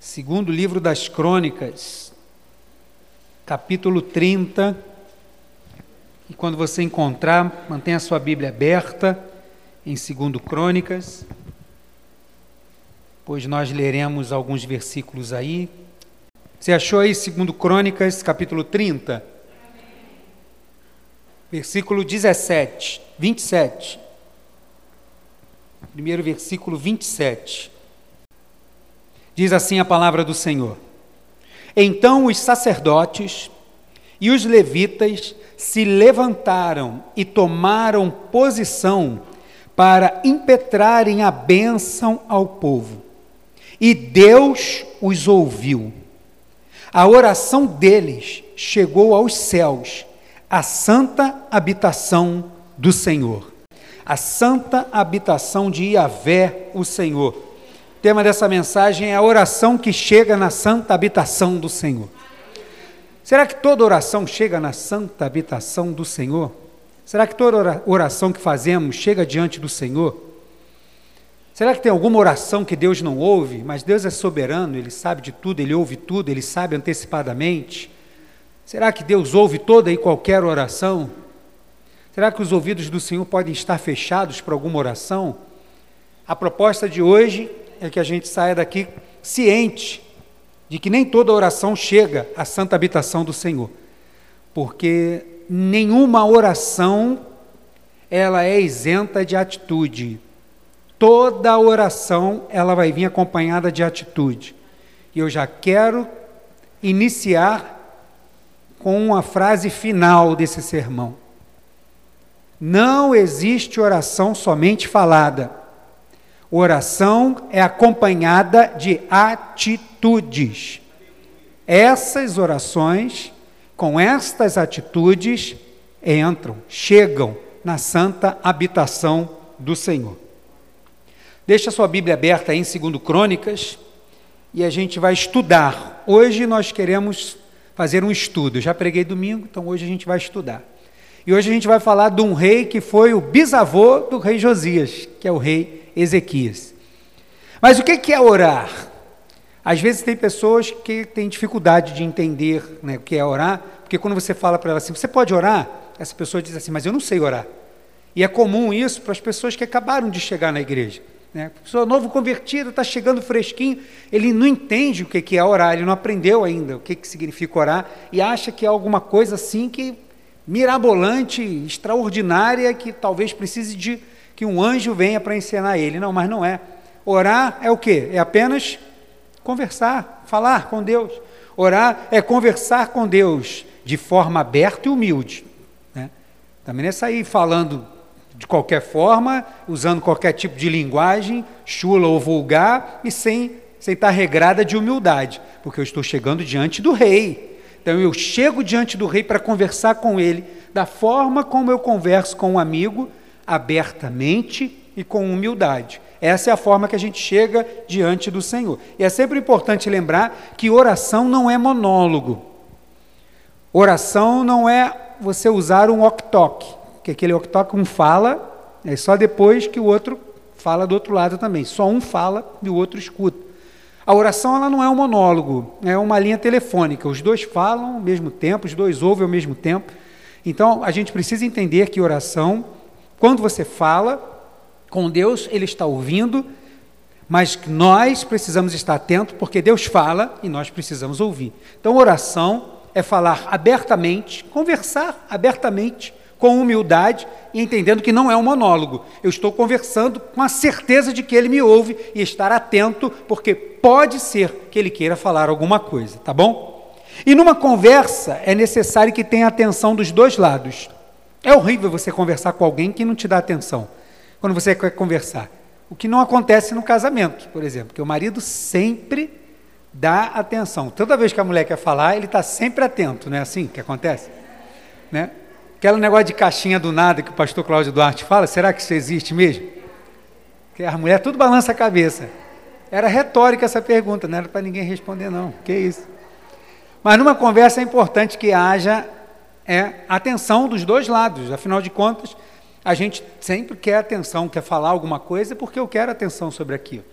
Segundo livro das Crônicas, capítulo 30. E quando você encontrar, mantenha a sua Bíblia aberta em Segundo Crônicas, pois nós leremos alguns versículos aí. Você achou aí Segundo Crônicas, capítulo 30? Versículo 17, 27. Primeiro versículo 27. Diz assim a palavra do Senhor: Então os sacerdotes e os levitas se levantaram e tomaram posição para impetrarem a bênção ao povo. E Deus os ouviu. A oração deles chegou aos céus, a santa habitação do Senhor. A santa habitação de Iavé, o Senhor. O tema dessa mensagem é a oração que chega na santa habitação do Senhor. Será que toda oração chega na santa habitação do Senhor? Será que toda oração que fazemos chega diante do Senhor? Será que tem alguma oração que Deus não ouve? Mas Deus é soberano, Ele sabe de tudo, Ele ouve tudo, Ele sabe antecipadamente. Será que Deus ouve toda e qualquer oração? Será que os ouvidos do Senhor podem estar fechados para alguma oração? A proposta de hoje é que a gente saia daqui ciente de que nem toda oração chega à santa habitação do Senhor, porque nenhuma oração ela é isenta de atitude. Toda oração ela vai vir acompanhada de atitude. E eu já quero iniciar com a frase final desse sermão. Não existe oração somente falada. Oração é acompanhada de atitudes. Essas orações, com estas atitudes, entram, chegam na santa habitação do Senhor. Deixa sua Bíblia aberta aí em 2 Crônicas e a gente vai estudar. Hoje nós queremos fazer um estudo. Já preguei domingo, então hoje a gente vai estudar. E hoje a gente vai falar de um rei que foi o bisavô do rei Josias, que é o rei Ezequias. Mas o que é orar? Às vezes tem pessoas que têm dificuldade de entender né, o que é orar, porque quando você fala para ela assim, você pode orar? Essa pessoa diz assim, mas eu não sei orar. E é comum isso para as pessoas que acabaram de chegar na igreja. Né? A pessoa novo convertido, está chegando fresquinho, ele não entende o que é orar, ele não aprendeu ainda o que significa orar e acha que é alguma coisa assim que mirabolante, extraordinária, que talvez precise de que um anjo venha para ensinar ele. Não, mas não é. Orar é o quê? É apenas conversar, falar com Deus. Orar é conversar com Deus de forma aberta e humilde. Né? Também não é sair falando de qualquer forma, usando qualquer tipo de linguagem, chula ou vulgar, e sem, sem estar regrada de humildade, porque eu estou chegando diante do rei. Então eu chego diante do rei para conversar com ele da forma como eu converso com um amigo, abertamente e com humildade. Essa é a forma que a gente chega diante do Senhor. E é sempre importante lembrar que oração não é monólogo. Oração não é você usar um ok-tok, que aquele ok-tok um fala, é só depois que o outro fala do outro lado também. Só um fala e o outro escuta. A oração ela não é um monólogo, é uma linha telefônica. Os dois falam ao mesmo tempo, os dois ouvem ao mesmo tempo. Então a gente precisa entender que oração quando você fala com Deus, Ele está ouvindo, mas nós precisamos estar atentos, porque Deus fala e nós precisamos ouvir. Então, oração é falar abertamente, conversar abertamente, com humildade e entendendo que não é um monólogo. Eu estou conversando com a certeza de que ele me ouve e estar atento, porque pode ser que ele queira falar alguma coisa, tá bom? E numa conversa é necessário que tenha atenção dos dois lados. É horrível você conversar com alguém que não te dá atenção, quando você quer conversar. O que não acontece no casamento, por exemplo, que o marido sempre dá atenção. Toda vez que a mulher quer falar, ele está sempre atento, não é assim que acontece? Né? Aquele negócio de caixinha do nada que o pastor Cláudio Duarte fala, será que isso existe mesmo? Que a mulher tudo balança a cabeça. Era retórica essa pergunta, não era para ninguém responder, não. Que isso? Mas numa conversa é importante que haja é atenção dos dois lados. Afinal de contas, a gente sempre quer atenção, quer falar alguma coisa porque eu quero atenção sobre aquilo.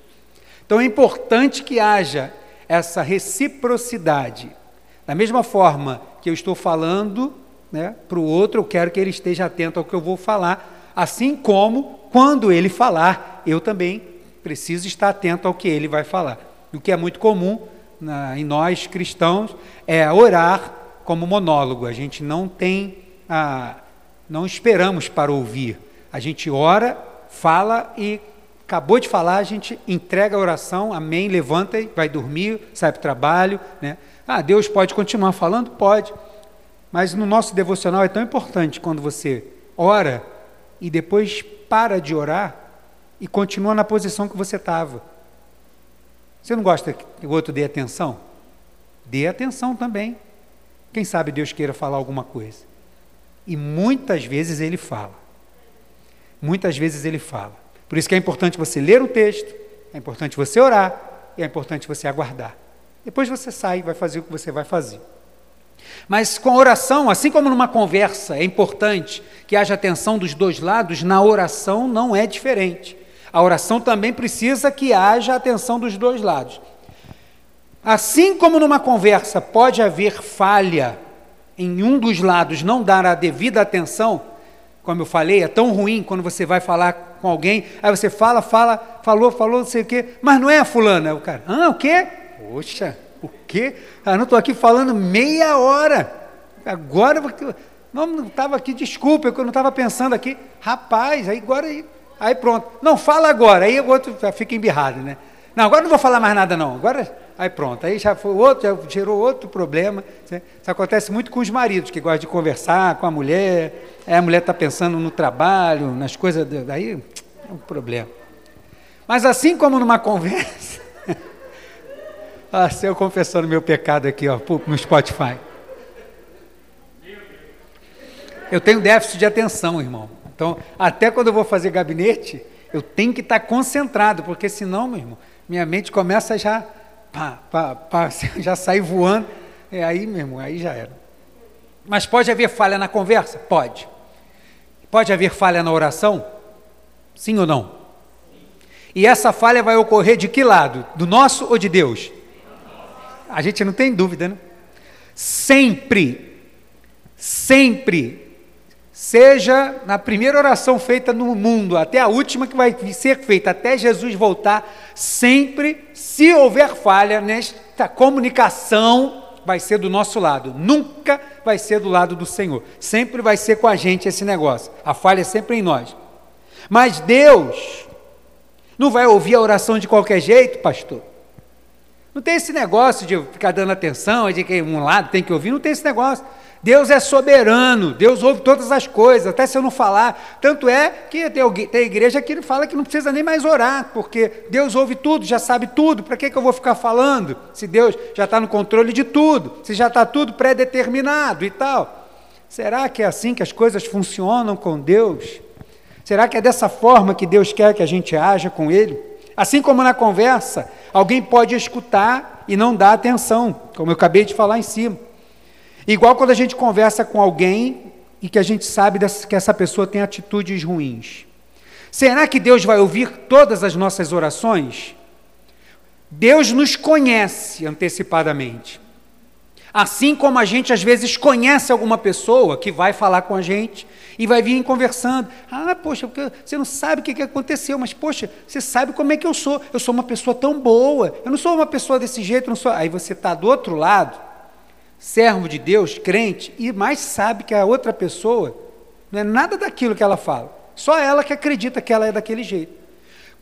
Então é importante que haja essa reciprocidade. Da mesma forma que eu estou falando né, para o outro, eu quero que ele esteja atento ao que eu vou falar, assim como quando ele falar, eu também preciso estar atento ao que ele vai falar. O que é muito comum na, em nós cristãos é orar como monólogo. A gente não tem, a, não esperamos para ouvir. A gente ora, fala e acabou de falar, a gente entrega a oração, amém, levanta e vai dormir, sai para o trabalho. Né? Ah, Deus pode continuar falando? Pode. Mas no nosso devocional é tão importante quando você ora e depois para de orar e continua na posição que você estava. Você não gosta que o outro dê atenção? Dê atenção também. Quem sabe Deus queira falar alguma coisa. E muitas vezes ele fala. Muitas vezes ele fala. Por isso que é importante você ler o texto, é importante você orar e é importante você aguardar. Depois você sai e vai fazer o que você vai fazer. Mas com a oração, assim como numa conversa é importante que haja atenção dos dois lados, na oração não é diferente. A oração também precisa que haja atenção dos dois lados. Assim como numa conversa pode haver falha em um dos lados não dar a devida atenção, como eu falei, é tão ruim quando você vai falar com alguém, aí você fala, fala, falou, falou, não sei o quê, mas não é a fulana, é o cara, ah, o quê? Poxa, o quê? Ah, não estou aqui falando meia hora, agora, não estava aqui, desculpa, eu não estava pensando aqui, rapaz, aí agora, aí, aí pronto, não, fala agora, aí o outro fica embirrado, né? Não, agora não vou falar mais nada não, agora Aí pronto, aí já foi outro, já gerou outro problema. Isso acontece muito com os maridos que gostam de conversar com a mulher, aí a mulher está pensando no trabalho, nas coisas, daí é um problema. Mas assim como numa conversa, ah, se eu confessando meu pecado aqui, ó, no Spotify. Eu tenho déficit de atenção, irmão. Então, até quando eu vou fazer gabinete, eu tenho que estar concentrado, porque senão, meu irmão, minha mente começa já pá, pá, pá, já sai voando. É aí, meu irmão, aí já era. Mas pode haver falha na conversa? Pode. Pode haver falha na oração? Sim ou não? E essa falha vai ocorrer de que lado? Do nosso ou de Deus? A gente não tem dúvida, né? Sempre, sempre seja na primeira oração feita no mundo, até a última que vai ser feita, até Jesus voltar, sempre, se houver falha nesta comunicação, vai ser do nosso lado, nunca vai ser do lado do Senhor, sempre vai ser com a gente esse negócio, a falha é sempre em nós. Mas Deus não vai ouvir a oração de qualquer jeito, pastor. Não tem esse negócio de ficar dando atenção, de que um lado tem que ouvir, não tem esse negócio. Deus é soberano, Deus ouve todas as coisas, até se eu não falar. Tanto é que tem, igreja que fala que não precisa nem mais orar, porque Deus ouve tudo, já sabe tudo, para que, que eu vou ficar falando? Se Deus já está no controle de tudo, se já está tudo pré-determinado e tal. Será que é assim que as coisas funcionam com Deus? Será que é dessa forma que Deus quer que a gente haja com Ele? Assim como na conversa, alguém pode escutar e não dar atenção, como eu acabei de falar em cima. Igual quando a gente conversa com alguém e que a gente sabe que essa pessoa tem atitudes ruins. Será que Deus vai ouvir todas as nossas orações? Deus nos conhece antecipadamente. Assim como a gente às vezes conhece alguma pessoa que vai falar com a gente e vai vir conversando. Ah, poxa, você não sabe o que aconteceu, mas poxa, você sabe como é que eu sou. Eu sou uma pessoa tão boa. Eu não sou uma pessoa desse jeito, não sou. Aí você está do outro lado servo de Deus, crente, e mais sabe que a outra pessoa não é nada daquilo que ela fala. Só ela que acredita que ela é daquele jeito.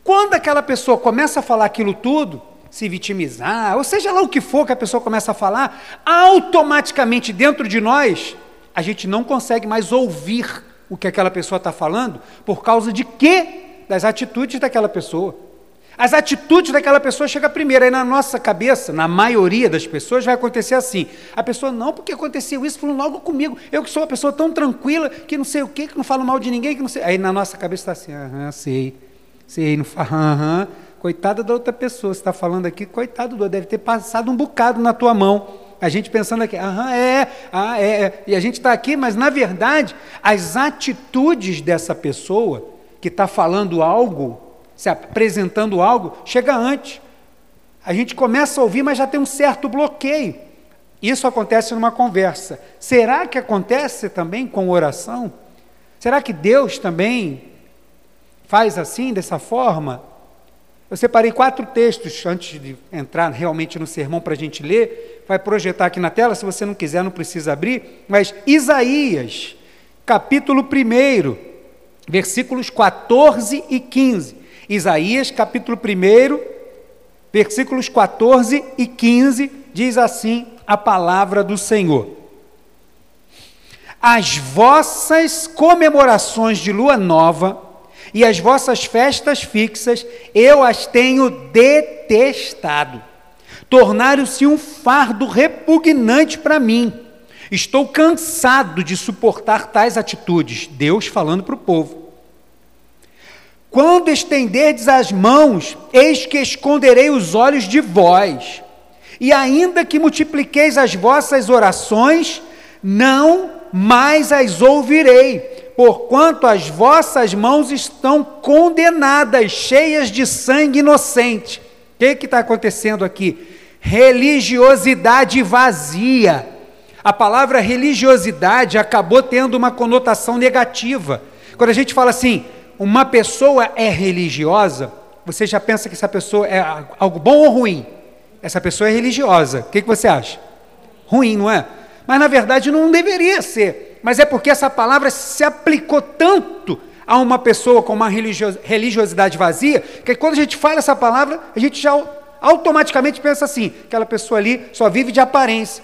Quando aquela pessoa começa a falar aquilo tudo, se vitimizar, ou seja lá o que for que a pessoa começa a falar, automaticamente dentro de nós, a gente não consegue mais ouvir o que aquela pessoa está falando, por causa de quê? Das atitudes daquela pessoa. As atitudes daquela pessoa chegam primeiro, aí na nossa cabeça, na maioria das pessoas, vai acontecer assim. A pessoa, não, porque aconteceu isso, falou logo comigo. Eu que sou uma pessoa tão tranquila, que não sei o quê, que não falo mal de ninguém, que não sei. Aí na nossa cabeça está assim, aham, sei, sei, não fala, aham. Coitada da outra pessoa, você está falando aqui, coitado do deve ter passado um bocado na tua mão. A gente pensando aqui, aham, é, ah, é, é. E a gente está aqui, mas na verdade, as atitudes dessa pessoa que está falando algo se apresentando algo, chega antes. a gente começa a ouvir, mas já tem um certo bloqueio. Isso acontece numa conversa. Será que acontece também com oração? Será que Deus também faz assim, dessa forma? Eu separei quatro textos antes de entrar realmente no sermão para a gente ler. Vai projetar aqui na tela, se você não quiser, não precisa abrir. Mas Isaías, capítulo 1, versículos 14 e 15. Isaías, capítulo 1, versículos 14 e 15, diz assim a palavra do Senhor. As vossas comemorações de lua nova e as vossas festas fixas, eu as tenho detestado. Tornaram-se um fardo repugnante para mim. Estou cansado de suportar tais atitudes. Deus falando para o povo. Quando estenderdes as mãos, eis que esconderei os olhos de vós. E ainda que multipliqueis as vossas orações, não mais as ouvirei porquanto as vossas mãos estão condenadas, cheias de sangue inocente. O que está acontecendo aqui? Religiosidade vazia. A palavra religiosidade acabou tendo uma conotação negativa. Quando a gente fala assim, uma pessoa é religiosa, você já pensa que essa pessoa é algo bom ou ruim? Essa pessoa é religiosa. O que, que você acha? Ruim, não é? Mas na verdade não deveria ser mas é porque essa palavra se aplicou tanto a uma pessoa com uma religiosidade vazia, que quando a gente fala essa palavra, a gente já automaticamente pensa assim: aquela pessoa ali só vive de aparência,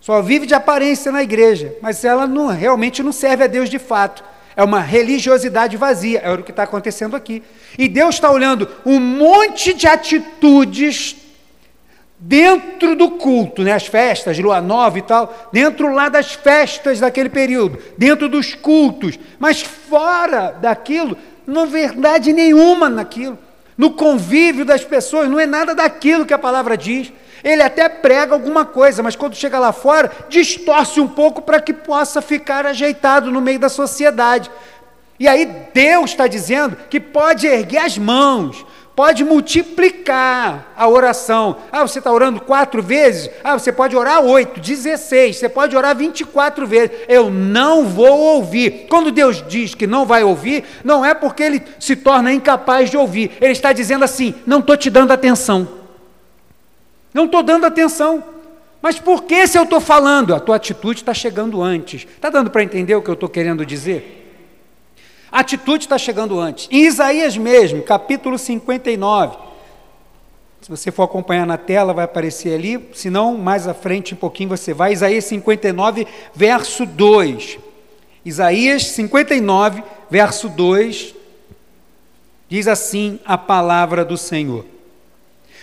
só vive de aparência na igreja, mas ela não, realmente não serve a Deus de fato. É uma religiosidade vazia, é o que está acontecendo aqui. E Deus está olhando um monte de atitudes dentro do culto, né, as festas lua nova e tal, dentro lá das festas daquele período, dentro dos cultos, mas fora daquilo, não verdade nenhuma naquilo. No convívio das pessoas, não é nada daquilo que a palavra diz. Ele até prega alguma coisa, mas quando chega lá fora, distorce um pouco para que possa ficar ajeitado no meio da sociedade. E aí Deus está dizendo que pode erguer as mãos, pode multiplicar a oração. Ah, você está orando quatro vezes? Ah, você pode orar oito, dezesseis, você pode orar vinte e quatro vezes. Eu não vou ouvir. Quando Deus diz que não vai ouvir, não é porque ele se torna incapaz de ouvir. Ele está dizendo assim: não estou te dando atenção. Não estou dando atenção. Mas por que se eu estou falando? A tua atitude está chegando antes. Está dando para entender o que eu estou querendo dizer? A atitude está chegando antes. Em Isaías mesmo, capítulo 59. Se você for acompanhar na tela, vai aparecer ali. Se não, mais à frente um pouquinho você vai. Isaías 59, verso 2. Isaías 59, verso 2. Diz assim a palavra do Senhor: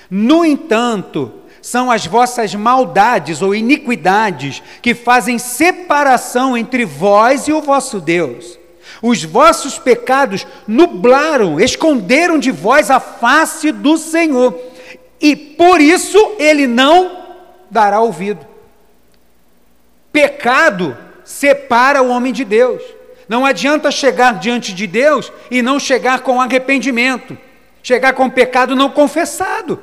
No entanto, são as vossas maldades ou iniquidades que fazem separação entre vós e o vosso Deus. Os vossos pecados nublaram, esconderam de vós a face do Senhor, e por isso ele não dará ouvido. Pecado separa o homem de Deus. Não adianta chegar diante de Deus e não chegar com arrependimento, chegar com pecado não confessado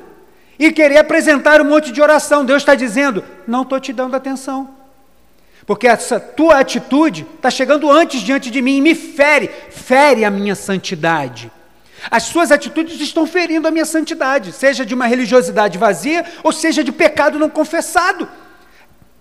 e querer apresentar um monte de oração. Deus está dizendo: não estou te dando atenção. Porque essa tua atitude está chegando antes diante de mim e me fere, fere a minha santidade. As suas atitudes estão ferindo a minha santidade, seja de uma religiosidade vazia ou seja de pecado não confessado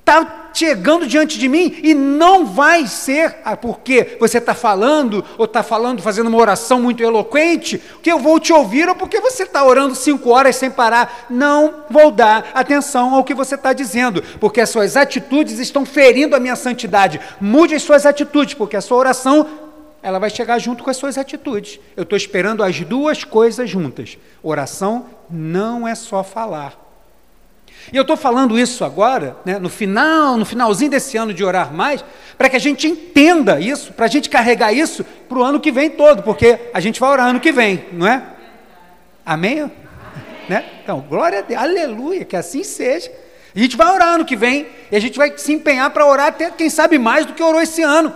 está chegando diante de mim e não vai ser ah, porque você está falando, ou está falando, fazendo uma oração muito eloquente, que eu vou te ouvir, ou porque você está orando cinco horas sem parar. Não vou dar atenção ao que você está dizendo, porque as suas atitudes estão ferindo a minha santidade. Mude as suas atitudes, porque a sua oração ela vai chegar junto com as suas atitudes. Eu estou esperando as duas coisas juntas. Oração não é só falar. E eu estou falando isso agora, né, no final, no finalzinho desse ano de orar mais, para que a gente entenda isso, para a gente carregar isso para o ano que vem todo, porque a gente vai orar ano que vem, não é? Amém? Amém. Né? Então, glória a Deus, aleluia, que assim seja. A gente vai orar ano que vem, e a gente vai se empenhar para orar até, quem sabe, mais do que orou esse ano.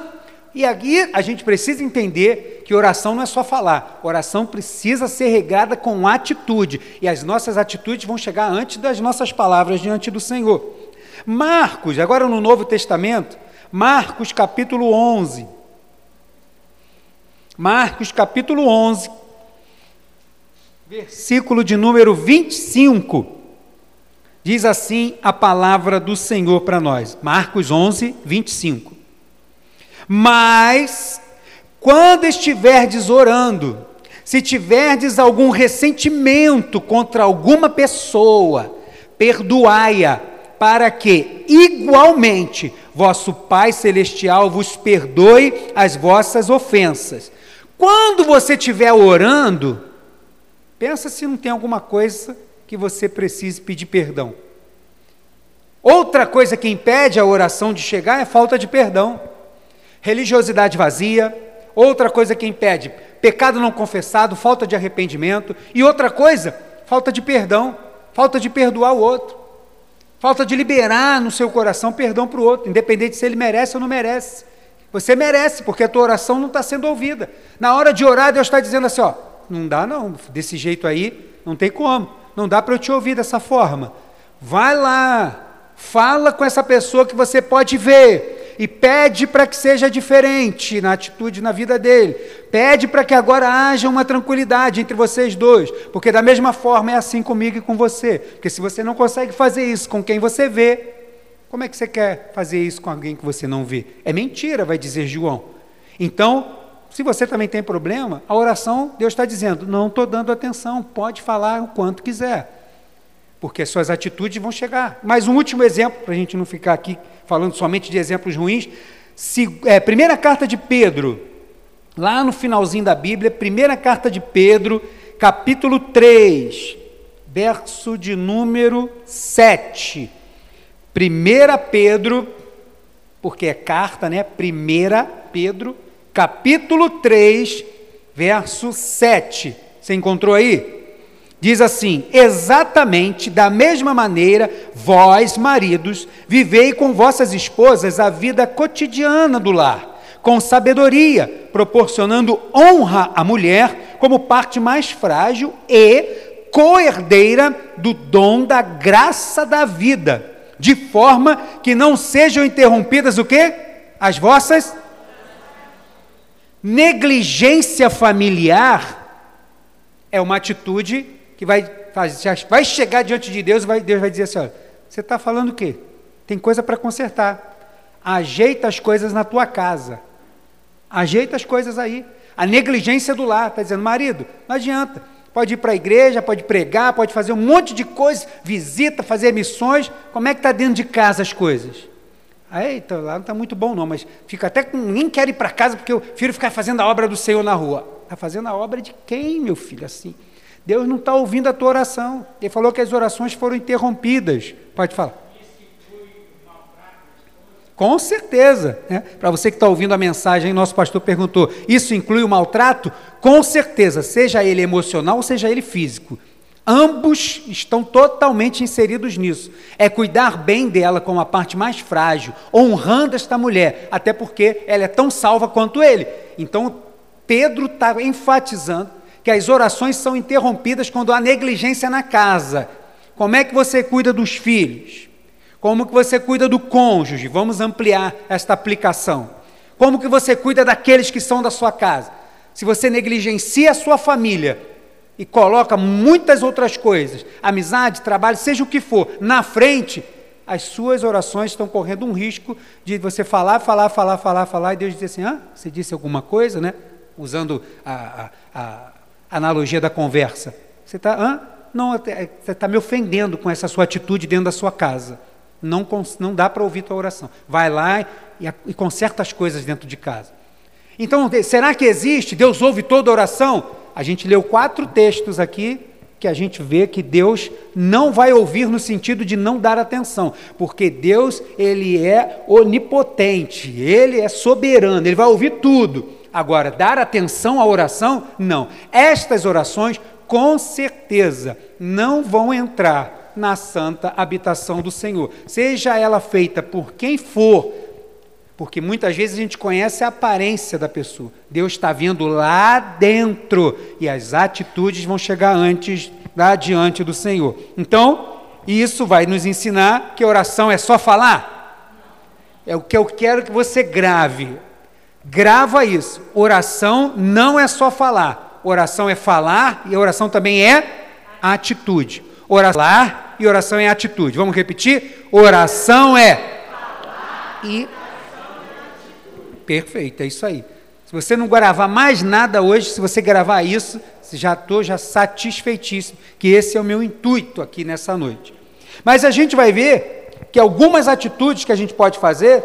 E aqui a gente precisa entender que oração não é só falar, oração precisa ser regada com atitude, e as nossas atitudes vão chegar antes das nossas palavras diante do Senhor. Marcos, agora no Novo Testamento, Marcos capítulo 11. Marcos capítulo 11, versículo de número 25. Diz assim a palavra do Senhor para nós. Marcos 11, 25. Mas, quando estiverdes orando, se tiverdes algum ressentimento contra alguma pessoa, perdoai-a, para que, igualmente, vosso Pai Celestial vos perdoe as vossas ofensas. Quando você estiver orando, pensa se não tem alguma coisa que você precise pedir perdão. Outra coisa que impede a oração de chegar é falta de perdão. Religiosidade vazia, outra coisa que impede pecado não confessado, falta de arrependimento, e outra coisa, falta de perdão, falta de perdoar o outro, falta de liberar no seu coração perdão para o outro, independente se ele merece ou não merece. Você merece, porque a tua oração não está sendo ouvida. Na hora de orar, Deus está dizendo assim: ó, não dá não, desse jeito aí, não tem como, não dá para eu te ouvir dessa forma. Vai lá, fala com essa pessoa que você pode ver e pede para que seja diferente na atitude na vida dele. Pede para que agora haja uma tranquilidade entre vocês dois, porque da mesma forma é assim comigo e com você. Porque se você não consegue fazer isso com quem você vê, como é que você quer fazer isso com alguém que você não vê? É mentira, vai dizer João. Então, se você também tem problema, a oração, Deus está dizendo: não estou dando atenção, pode falar o quanto quiser, porque suas atitudes vão chegar. Mais um último exemplo, para a gente não ficar aqui falando somente de exemplos ruins. Se, é, primeira carta de Pedro, lá no finalzinho da Bíblia, primeira carta de Pedro, capítulo 3, verso de número 7. Primeira Pedro, porque é carta, né? Primeira Pedro, capítulo 3, verso 7. Você encontrou aí? Diz assim: exatamente da mesma maneira, vós, maridos, vivei com vossas esposas a vida cotidiana do lar, com sabedoria, proporcionando honra à mulher como parte mais frágil e coerdeira do dom da graça da vida, de forma que não sejam interrompidas o quê? As vossas Negligência familiar é uma atitude que vai, vai chegar diante de Deus e vai, Deus vai dizer assim: olha, você está falando o quê? Tem coisa para consertar. Ajeita as coisas na tua casa. Ajeita as coisas aí. A negligência do lar, está dizendo, marido, não adianta. Pode ir para a igreja, pode pregar, pode fazer um monte de coisas, visita, fazer missões. Como é que está dentro de casa as coisas? Eita, lá não está muito bom não, mas fica até com. Nem quero ir para casa porque eu prefiro ficar fazendo a obra do Senhor na rua. Está fazendo a obra de quem, meu filho, assim? Deus não está ouvindo a tua oração. Ele falou que as orações foram interrompidas. Pode falar. Com certeza. Né? Para você que está ouvindo a mensagem, nosso pastor perguntou: isso inclui o maltrato? Com certeza, seja ele emocional seja ele físico. Ambos estão totalmente inseridos nisso. É cuidar bem dela como a parte mais frágil, honrando esta mulher, até porque ela é tão salva quanto ele. Então, Pedro está enfatizando que as orações são interrompidas quando há negligência na casa. Como é que você cuida dos filhos? Como que você cuida do cônjuge? Vamos ampliar esta aplicação. Como que você cuida daqueles que são da sua casa? Se você negligencia a sua família, e coloca muitas outras coisas, amizade, trabalho, seja o que for, na frente, as suas orações estão correndo um risco de você falar, falar, falar, falar, falar, e Deus dizer assim: ah, você disse alguma coisa, né? Usando a, a, a analogia da conversa. Você está, não, você está me ofendendo com essa sua atitude dentro da sua casa. Não, não dá para ouvir tua oração. Vai lá e, e conserta as coisas dentro de casa. Então, será que existe? Deus ouve toda oração? A gente leu quatro textos aqui que a gente vê que Deus não vai ouvir no sentido de não dar atenção, porque Deus, ele é onipotente, ele é soberano, ele vai ouvir tudo. Agora, dar atenção à oração? Não. Estas orações, com certeza, não vão entrar na santa habitação do Senhor. Seja ela feita por quem for, Porque muitas vezes a gente conhece a aparência da pessoa. Deus está vendo lá dentro e as atitudes vão chegar antes, lá diante do Senhor. Então, isso vai nos ensinar que oração é só falar. É o que eu quero que você grave. Grava isso. Oração não é só falar. Oração é falar e oração também é atitude. Oração e oração é atitude. Vamos repetir? Oração é e Perfeito, é isso aí. Se você não gravar mais nada hoje, se você gravar isso, já estou já satisfeitíssimo, que esse é o meu intuito aqui nessa noite. Mas a gente vai ver que algumas atitudes que a gente pode fazer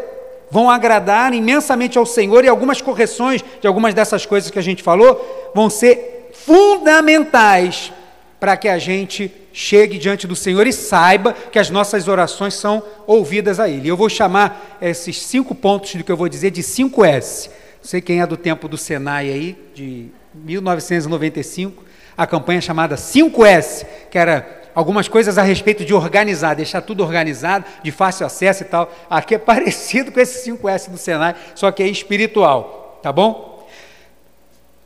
vão agradar imensamente ao Senhor e algumas correções de algumas dessas coisas que a gente falou vão ser fundamentais para que a gente chegue diante do Senhor e saiba que as nossas orações são ouvidas a Ele. Eu vou chamar esses cinco pontos do que eu vou dizer de 5S. Não sei quem é do tempo do Senai aí, de 1995, a campanha chamada 5S, que era algumas coisas a respeito de organizar, deixar tudo organizado, de fácil acesso e tal. Aqui é parecido com esse 5S do Senai, só que é espiritual, tá bom?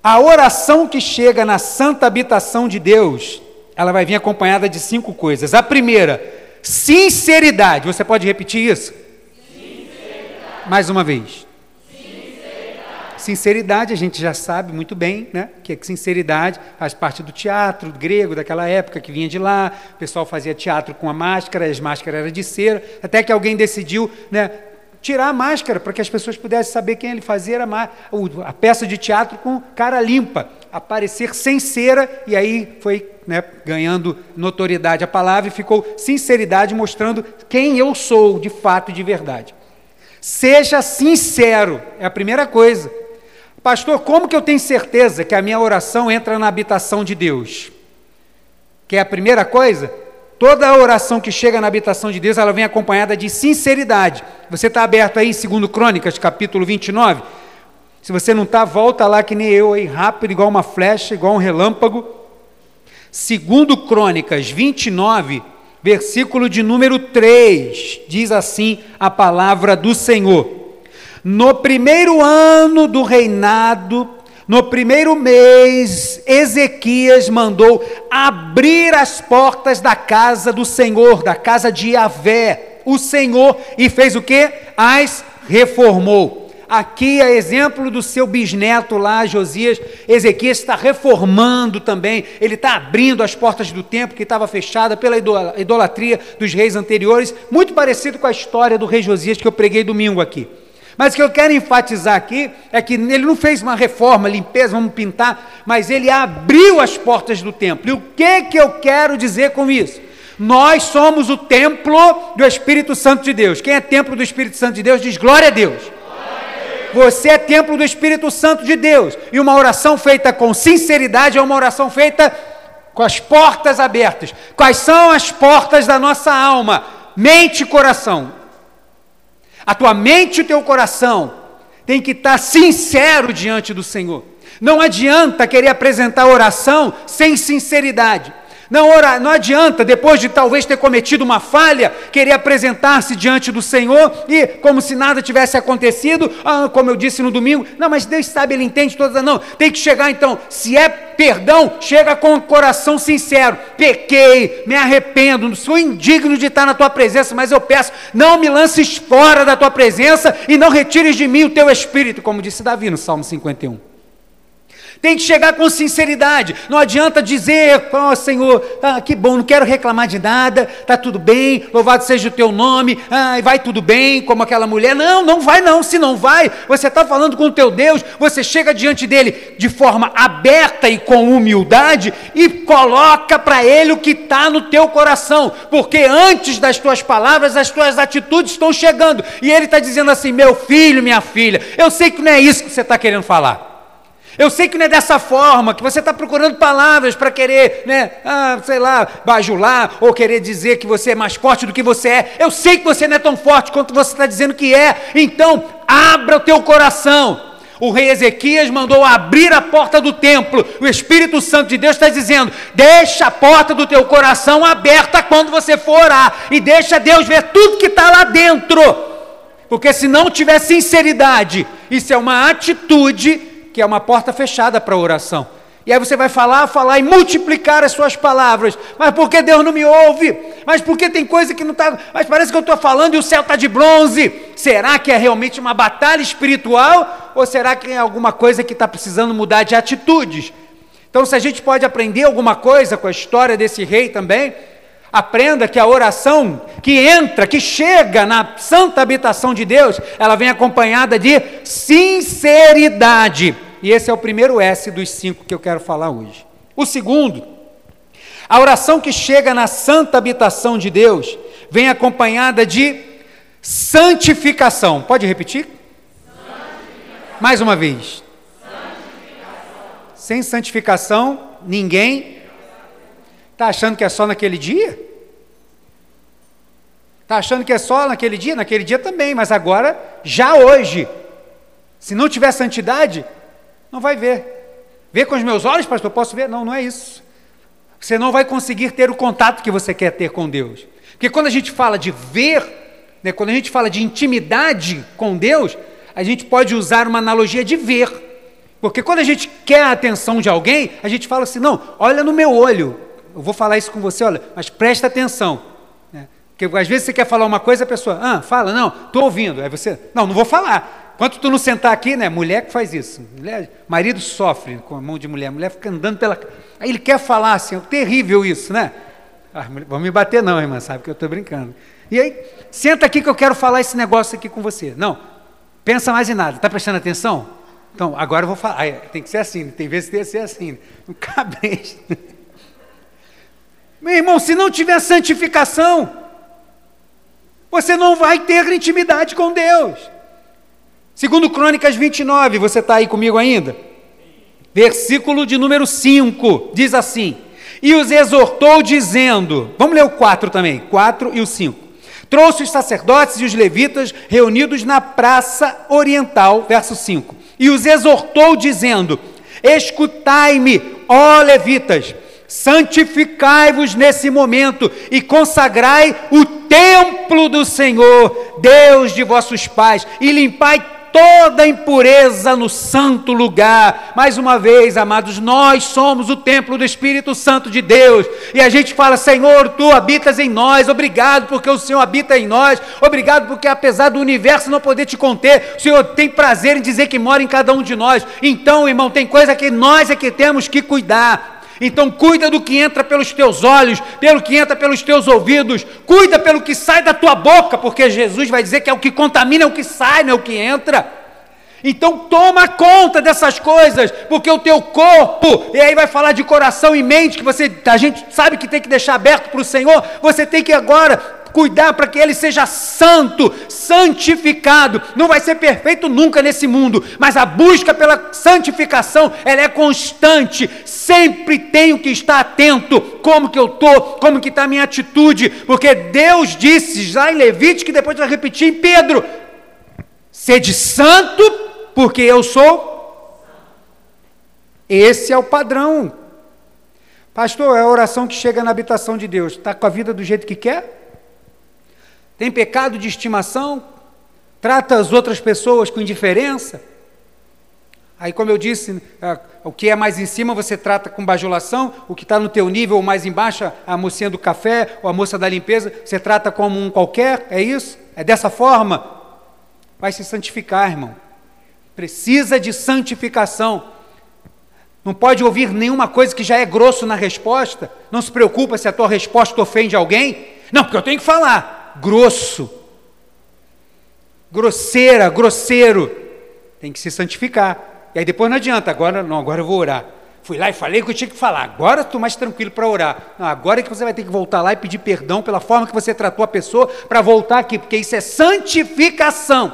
A oração que chega na santa habitação de Deus ela vai vir acompanhada de cinco coisas. A primeira, sinceridade. Você pode repetir isso? Mais uma vez. Sinceridade. a gente já sabe muito bem, né? Que é sinceridade faz parte do teatro grego daquela época que vinha de lá. O pessoal fazia teatro com a máscara, as máscaras eram de cera, até que alguém decidiu, né? tirar a máscara para que as pessoas pudessem saber quem ele fazia a, a peça de teatro com cara limpa, aparecer sem cera, e aí foi né, ganhando notoriedade a palavra e ficou sinceridade, mostrando quem eu sou de fato e de verdade. Seja sincero, é a primeira coisa. Pastor, como que eu tenho certeza que a minha oração entra na habitação de Deus? Que é a primeira coisa? Toda oração que chega na habitação de Deus, ela vem acompanhada de sinceridade. Você está aberto aí, segundo Crônicas, capítulo 29? Se você não está, volta lá que nem eu aí, rápido, igual uma flecha, igual um relâmpago. Segundo Crônicas 29, versículo de número 3, diz assim a palavra do Senhor. No primeiro ano do reinado no primeiro mês, Ezequias mandou abrir as portas da casa do Senhor, da casa de Yahvé, o Senhor, e fez o que? As reformou. Aqui é exemplo do seu bisneto lá, Josias. Ezequias está reformando também, ele está abrindo as portas do templo que estava fechada pela idolatria dos reis anteriores, muito parecido com a história do rei Josias que eu preguei domingo aqui. Mas o que eu quero enfatizar aqui é que ele não fez uma reforma, limpeza, vamos pintar, mas ele abriu as portas do templo. E o que, que eu quero dizer com isso? Nós somos o templo do Espírito Santo de Deus. Quem é templo do Espírito Santo de Deus diz glória a Deus. Você é templo do Espírito Santo de Deus. E uma oração feita com sinceridade é uma oração feita com as portas abertas. Quais são as portas da nossa alma? Mente e coração. A tua mente e o teu coração tem que estar sincero diante do Senhor. Não adianta querer apresentar oração sem sinceridade. Não, ora, não adianta, depois de talvez ter cometido uma falha, querer apresentar-se diante do Senhor e, como se nada tivesse acontecido, ah, como eu disse no domingo, não, mas Deus sabe, Ele entende todas. Não, tem que chegar então, se é perdão, chega com o coração sincero. Pequei, me arrependo, sou indigno de estar na tua presença, mas eu peço, não me lances fora da tua presença e não retires de mim o teu espírito, como disse Davi no Salmo 51. Tem que chegar com sinceridade. Não adianta dizer, oh, Senhor, ah, que bom, não quero reclamar de nada, está tudo bem, louvado seja o teu nome, ah, vai tudo bem, como aquela mulher. Não, não vai não. Se não vai, você está falando com o teu Deus, você chega diante dele de forma aberta e com humildade e coloca para ele o que está no teu coração, porque antes das tuas palavras, as tuas atitudes estão chegando. E ele está dizendo assim: meu filho, minha filha, eu sei que não é isso que você está querendo falar. Eu sei que não é dessa forma, que você está procurando palavras para querer, né, ah, sei lá, bajular ou querer dizer que você é mais forte do que você é. Eu sei que você não é tão forte quanto você está dizendo que é. Então, abra o teu coração. O rei Ezequias mandou abrir a porta do templo. O Espírito Santo de Deus está dizendo: deixa a porta do teu coração aberta quando você for orar. E deixa Deus ver tudo que está lá dentro. Porque se não tiver sinceridade, isso é uma atitude que é uma porta fechada para a oração. E aí você vai falar, falar e multiplicar as suas palavras. Mas por que Deus não me ouve? Mas por que tem coisa que não está. Mas parece que eu estou falando e o céu está de bronze. Será que é realmente uma batalha espiritual? Ou será que é alguma coisa que está precisando mudar de atitudes? Então, se a gente pode aprender alguma coisa com a história desse rei também, aprenda que a oração que entra, que chega na santa habitação de Deus, ela vem acompanhada de sinceridade. E esse é o primeiro S dos cinco que eu quero falar hoje. O segundo, a oração que chega na santa habitação de Deus vem acompanhada de santificação. Pode repetir? Santificação. Mais uma vez. Santificação. Sem santificação, ninguém está achando que é só naquele dia? Está achando que é só naquele dia? Naquele dia também, mas agora, já hoje. Se não tiver santidade, não vai ver. Ver com os meus olhos, pastor, posso ver? Não, não é isso. Você não vai conseguir ter o contato que você quer ter com Deus. Porque quando a gente fala de ver, né, quando a gente fala de intimidade com Deus, a gente pode usar uma analogia de ver. Porque quando a gente quer a atenção de alguém, a gente fala assim: não, olha no meu olho. Eu vou falar isso com você, olha, mas presta atenção. Né? Porque às vezes você quer falar uma coisa, a pessoa, ah, fala, não, estou ouvindo. Aí você, não, não vou falar. Enquanto tu não sentar aqui, né? Mulher que faz isso. Mulher, marido sofre com a mão de mulher. Mulher fica andando pela. Aí ele quer falar assim, é terrível isso, né? Ah, vão me bater, não, irmã, sabe que eu estou brincando. E aí, senta aqui que eu quero falar esse negócio aqui com você. Não, pensa mais em nada. Está prestando atenção? Então, agora eu vou falar. Ah, tem que ser assim, tem vezes que tem que ser assim. Não cabe. Meu irmão, se não tiver santificação, você não vai ter intimidade com Deus. Segundo Crônicas 29, você está aí comigo ainda? Versículo de número 5, diz assim: E os exortou dizendo, vamos ler o 4 também, 4 e o 5. Trouxe os sacerdotes e os levitas reunidos na praça oriental, verso 5. E os exortou dizendo: Escutai-me, ó levitas, santificai-vos nesse momento e consagrai o templo do Senhor, Deus de vossos pais, e limpai toda impureza no santo lugar. Mais uma vez, amados, nós somos o templo do Espírito Santo de Deus. E a gente fala: Senhor, tu habitas em nós. Obrigado porque o Senhor habita em nós. Obrigado porque, apesar do universo não poder te conter, o Senhor tem prazer em dizer que mora em cada um de nós. Então, irmão, tem coisa que nós é que temos que cuidar. Então cuida do que entra pelos teus olhos, pelo que entra pelos teus ouvidos, cuida pelo que sai da tua boca, porque Jesus vai dizer que é o que contamina, é o que sai, não é o que entra. Então toma conta dessas coisas, porque o teu corpo, e aí vai falar de coração e mente, que você, a gente sabe que tem que deixar aberto para o Senhor, você tem que agora cuidar para que ele seja santo, santificado. Não vai ser perfeito nunca nesse mundo, mas a busca pela santificação, ela é constante. Sempre tenho que estar atento como que eu tô, como que está a minha atitude, porque Deus disse já em Levítico, que depois vai repetir em Pedro: sede santo, porque eu sou esse é o padrão. Pastor, é a oração que chega na habitação de Deus. Está com a vida do jeito que quer? Tem pecado de estimação, trata as outras pessoas com indiferença. Aí, como eu disse, o que é mais em cima você trata com bajulação, o que está no teu nível mais embaixo, a mocinha do café ou a moça da limpeza, você trata como um qualquer, é isso? É dessa forma? Vai se santificar, irmão. Precisa de santificação. Não pode ouvir nenhuma coisa que já é grosso na resposta. Não se preocupa se a tua resposta ofende alguém. Não, porque eu tenho que falar grosso, grosseira, grosseiro, tem que se santificar. E aí depois não adianta, agora não, agora eu vou orar. Fui lá e falei o que eu tinha que falar. Agora estou mais tranquilo para orar. Não, agora é que você vai ter que voltar lá e pedir perdão pela forma que você tratou a pessoa para voltar aqui, porque isso é santificação.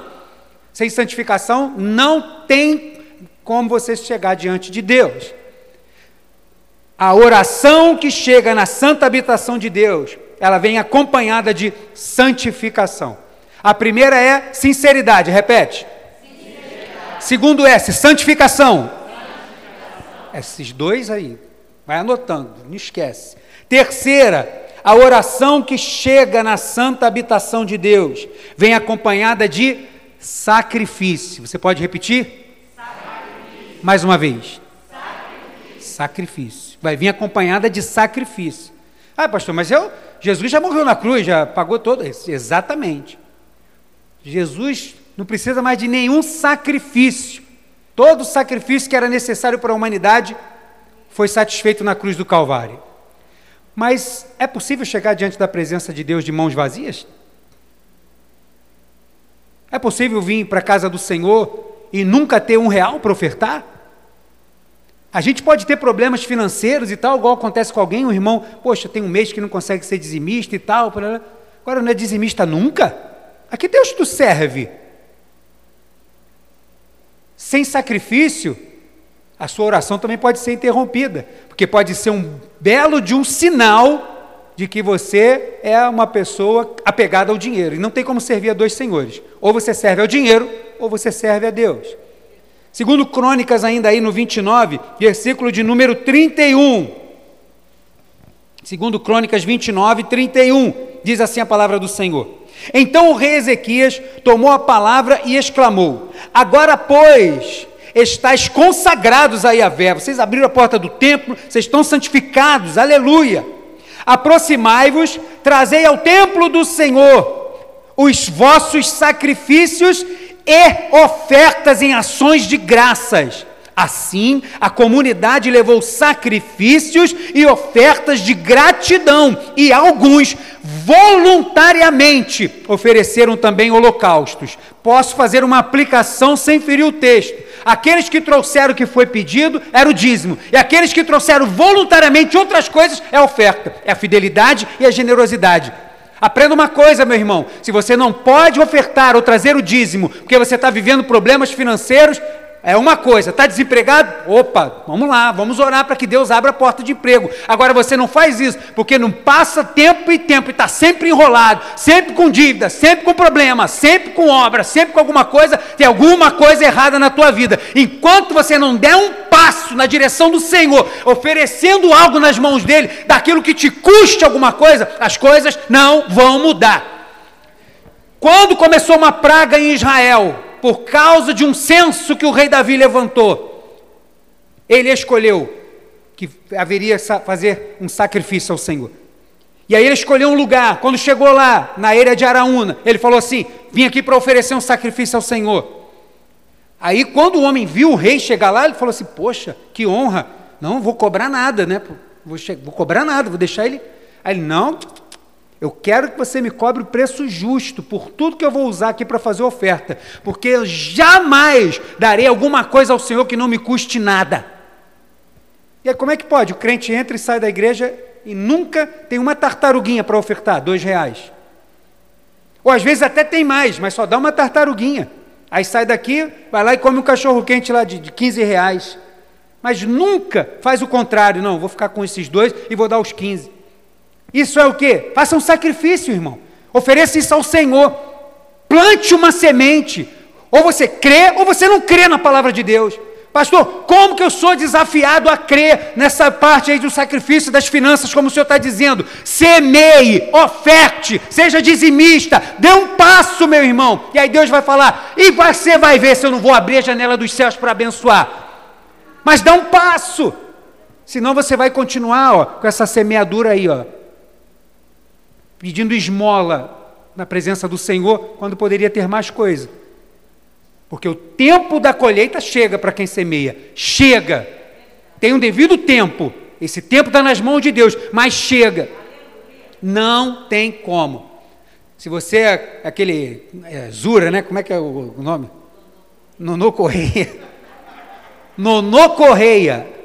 Sem santificação não tem como você chegar diante de Deus. A oração que chega na santa habitação de Deus ela vem acompanhada de santificação. A primeira é sinceridade, repete. Sinceridade. Segundo S, santificação. santificação. Esses dois aí, vai anotando, não esquece. Terceira, a oração que chega na santa habitação de Deus vem acompanhada de sacrifício. Você pode repetir? Sacrifício. Mais uma vez. Sacrifício. sacrifício. Vai vir acompanhada de sacrifício. Ah, pastor, mas eu, Jesus já morreu na cruz, já pagou todo. Exatamente. Jesus não precisa mais de nenhum sacrifício. Todo sacrifício que era necessário para a humanidade foi satisfeito na cruz do Calvário. Mas é possível chegar diante da presença de Deus de mãos vazias? É possível vir para a casa do Senhor e nunca ter um real para ofertar? A gente pode ter problemas financeiros e tal, igual acontece com alguém, um irmão, poxa, tem um mês que não consegue ser dizimista e tal, agora não é dizimista nunca? A que Deus tu serve? Sem sacrifício, a sua oração também pode ser interrompida, porque pode ser um belo de um sinal de que você é uma pessoa apegada ao dinheiro e não tem como servir a dois senhores. Ou você serve ao dinheiro, ou você serve a Deus. Segundo Crônicas, ainda aí no 29, versículo de número 31. Segundo Crônicas 29, 31, diz assim a palavra do Senhor. Então o rei Ezequias tomou a palavra e exclamou: Agora, pois, estáis consagrados a Yahvé. Vocês abriram a porta do templo, vocês estão santificados, aleluia. Aproximai-vos, trazei ao templo do Senhor os vossos sacrifícios e ofertas em ações de graças. Assim, a comunidade levou sacrifícios e ofertas de gratidão, e alguns voluntariamente ofereceram também holocaustos. Posso fazer uma aplicação sem ferir o texto. Aqueles que trouxeram o que foi pedido era o dízimo, e aqueles que trouxeram voluntariamente outras coisas é a oferta, é a fidelidade e a generosidade. Aprenda uma coisa, meu irmão: se você não pode ofertar ou trazer o dízimo porque você está vivendo problemas financeiros, é uma coisa, está desempregado? Opa, vamos lá, vamos orar para que Deus abra a porta de emprego. Agora você não faz isso, porque não passa tempo e tempo e está sempre enrolado, sempre com dívida, sempre com problema, sempre com obra, sempre com alguma coisa, tem alguma coisa errada na tua vida. Enquanto você não der um passo na direção do Senhor, oferecendo algo nas mãos dele, daquilo que te custe alguma coisa, as coisas não vão mudar. Quando começou uma praga em Israel, por causa de um censo que o rei Davi levantou, ele escolheu que haveria fazer um sacrifício ao Senhor. E aí ele escolheu um lugar. Quando chegou lá, na ilha de Araúna, ele falou assim: Vim aqui para oferecer um sacrifício ao Senhor. Aí, quando o homem viu o rei chegar lá, ele falou assim: Poxa, que honra. Não vou cobrar nada, né? Vou, vou cobrar nada, vou deixar ele. Aí ele: Não, eu quero que você me cobre o preço justo por tudo que eu vou usar aqui para fazer oferta, porque eu jamais darei alguma coisa ao Senhor que não me custe nada. E aí, como é que pode? O crente entra e sai da igreja e nunca tem uma tartaruguinha para ofertar, dois reais. Ou às vezes até tem mais, mas só dá uma tartaruguinha. Aí sai daqui, vai lá e come um cachorro quente lá de, de 15 reais. Mas nunca faz o contrário, não, vou ficar com esses dois e vou dar os 15. Isso é o que? Faça um sacrifício, irmão. Ofereça isso ao Senhor. Plante uma semente. Ou você crê ou você não crê na palavra de Deus. Pastor, como que eu sou desafiado a crer nessa parte aí do sacrifício das finanças, como o senhor está dizendo? Semeie, oferte, seja dizimista, dê um passo, meu irmão. E aí Deus vai falar, e você vai ver se eu não vou abrir a janela dos céus para abençoar. Mas dá um passo, senão você vai continuar ó, com essa semeadura aí, ó, pedindo esmola na presença do Senhor, quando poderia ter mais coisa. Porque o tempo da colheita chega para quem semeia. Chega. Tem um devido tempo. Esse tempo está nas mãos de Deus, mas chega. Não tem como. Se você é aquele é, Zura, né? Como é que é o, o nome? Nonô Correia. Nonô Correia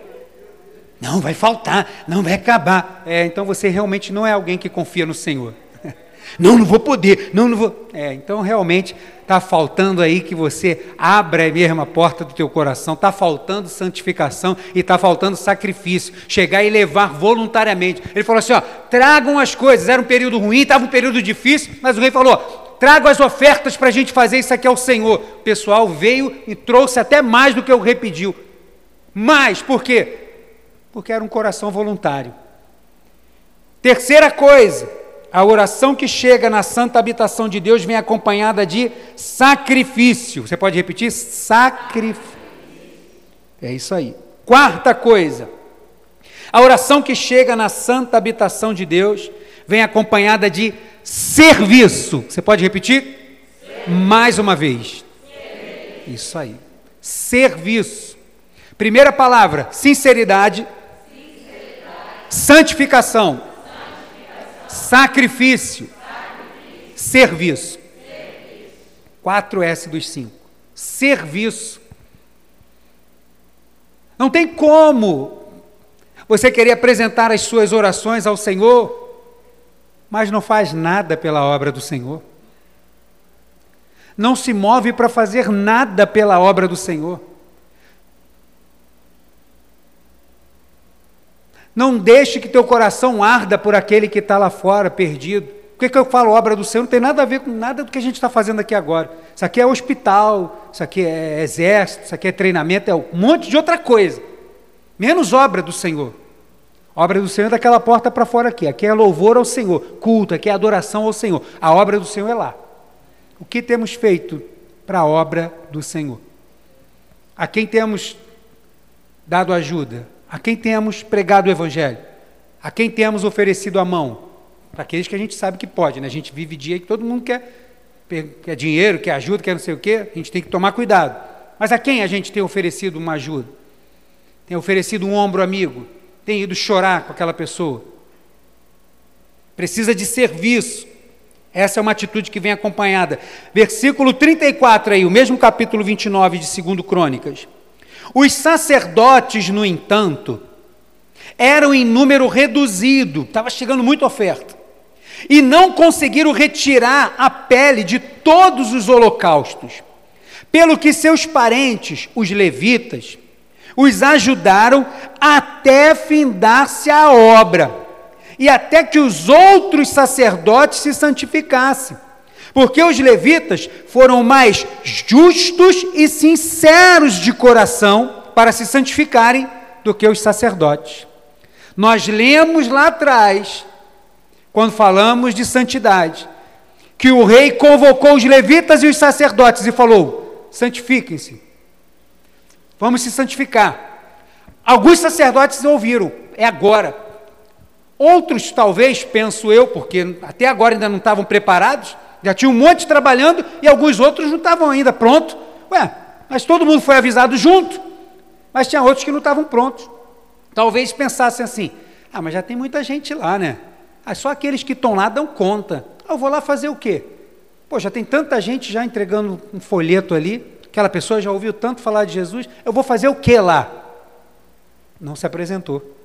não, vai faltar, não vai acabar. É, então você realmente não é alguém que confia no Senhor. Não, não vou poder, não, não vou. É, então realmente está faltando aí que você abra mesmo a porta do teu coração, está faltando santificação e está faltando sacrifício. Chegar e levar voluntariamente. Ele falou assim: ó, tragam as coisas. Era um período ruim, estava um período difícil, mas o rei falou: tragam as ofertas para a gente fazer isso aqui ao Senhor. O pessoal veio e trouxe até mais do que o rei pediu. Mais, por quê? Porque era um coração voluntário. Terceira coisa, a oração que chega na santa habitação de Deus vem acompanhada de sacrifício. Você pode repetir? Sacrifício. É isso aí. Quarta coisa, a oração que chega na santa habitação de Deus vem acompanhada de serviço. Você pode repetir? Serviço. Mais uma vez. Serviço. Isso aí. Serviço. Primeira palavra, sinceridade. Santificação. Santificação. Sacrifício. Sacrifício. Serviço. Serviço. 4S dos 5. Serviço. Não tem como você querer apresentar as suas orações ao Senhor mas não faz nada pela obra do Senhor. Não se move para fazer nada pela obra do Senhor. Não deixe que teu coração arda por aquele que está lá fora, perdido. Por que, que eu falo obra do Senhor? Não tem nada a ver com nada do que a gente está fazendo aqui agora. Isso aqui é hospital, isso aqui é exército, isso aqui é treinamento, é um monte de outra coisa. Menos obra do Senhor. obra do Senhor é daquela porta para fora aqui. Aqui é louvor ao Senhor, culto, aqui é adoração ao Senhor. A obra do Senhor é lá. O que temos feito para a obra do Senhor? A quem temos dado ajuda? A quem temos pregado o Evangelho? A quem temos oferecido a mão? Para aqueles que a gente sabe que pode, né? A gente vive dia que todo mundo quer, quer dinheiro, quer ajuda, quer não sei o quê. A gente tem que tomar cuidado. Mas a quem a gente tem oferecido uma ajuda? Tem oferecido um ombro amigo? Tem ido chorar com aquela pessoa? Precisa de serviço. Essa é uma atitude que vem acompanhada. Versículo 34 aí, o mesmo capítulo 29 de 2 Crônicas. Os sacerdotes, no entanto, eram em número reduzido, estava chegando muita oferta, e não conseguiram retirar a pele de todos os holocaustos, pelo que seus parentes, os levitas, os ajudaram até findar-se a obra e até que os outros sacerdotes se santificassem. Porque os levitas foram mais justos e sinceros de coração para se santificarem do que os sacerdotes. Nós lemos lá atrás, quando falamos de santidade, que o rei convocou os levitas e os sacerdotes e falou: santifiquem-se, vamos se santificar. Alguns sacerdotes ouviram, é agora, Outros, talvez, penso eu, porque até agora ainda não estavam preparados, já tinha um monte trabalhando e alguns outros não estavam ainda prontos. Ué, mas todo mundo foi avisado junto, mas tinha outros que não estavam prontos. Talvez pensassem assim: ah, mas já tem muita gente lá, né? Ah, só aqueles que estão lá dão conta. Ah, eu vou lá fazer o quê? Pô, já tem tanta gente já entregando um folheto ali, aquela pessoa já ouviu tanto falar de Jesus, eu vou fazer o quê lá? Não se apresentou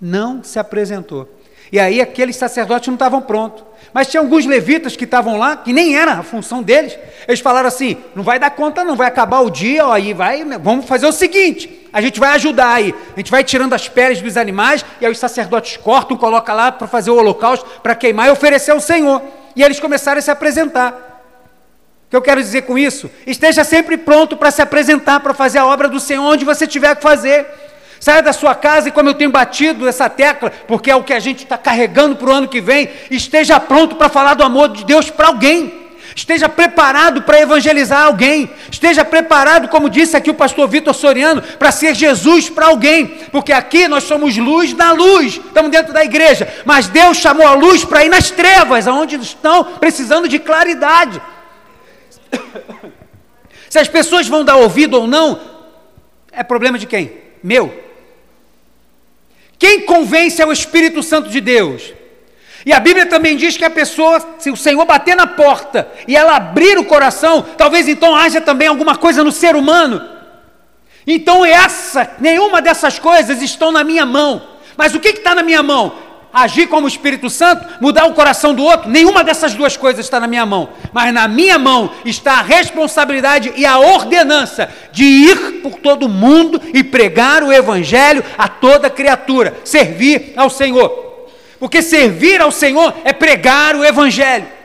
não se apresentou. E aí aqueles sacerdotes não estavam prontos. Mas tinha alguns levitas que estavam lá, que nem era a função deles. Eles falaram assim: não vai dar conta, não, vai acabar o dia, ó, aí vai, vamos fazer o seguinte: a gente vai ajudar aí, a gente vai tirando as peles dos animais, e aí os sacerdotes cortam, colocam lá para fazer o holocausto, para queimar e oferecer ao Senhor. E eles começaram a se apresentar. O que eu quero dizer com isso? Esteja sempre pronto para se apresentar, para fazer a obra do Senhor onde você tiver que fazer. Saia da sua casa e, como eu tenho batido essa tecla, porque é o que a gente está carregando para o ano que vem, esteja pronto para falar do amor de Deus para alguém. Esteja preparado para evangelizar alguém. Esteja preparado, como disse aqui o pastor Vitor Soriano, para ser Jesus para alguém. Porque aqui nós somos luz da luz. Estamos dentro da igreja. Mas Deus chamou a luz para ir nas trevas, aonde estão precisando de claridade. Se as pessoas vão dar ouvido ou não, é problema de quem? Meu. Quem convence é o Espírito Santo de Deus. E a Bíblia também diz que a pessoa, se o Senhor bater na porta e ela abrir o coração, talvez então haja também alguma coisa no ser humano. Então essa, nenhuma dessas coisas estão na minha mão. Mas o que está na minha mão? Agir como Espírito Santo, mudar o coração do outro, nenhuma dessas duas coisas está na minha mão. Mas na minha mão está a responsabilidade e a ordenança de ir por todo mundo e pregar o Evangelho a toda criatura, servir ao Senhor. Porque servir ao Senhor é pregar o Evangelho.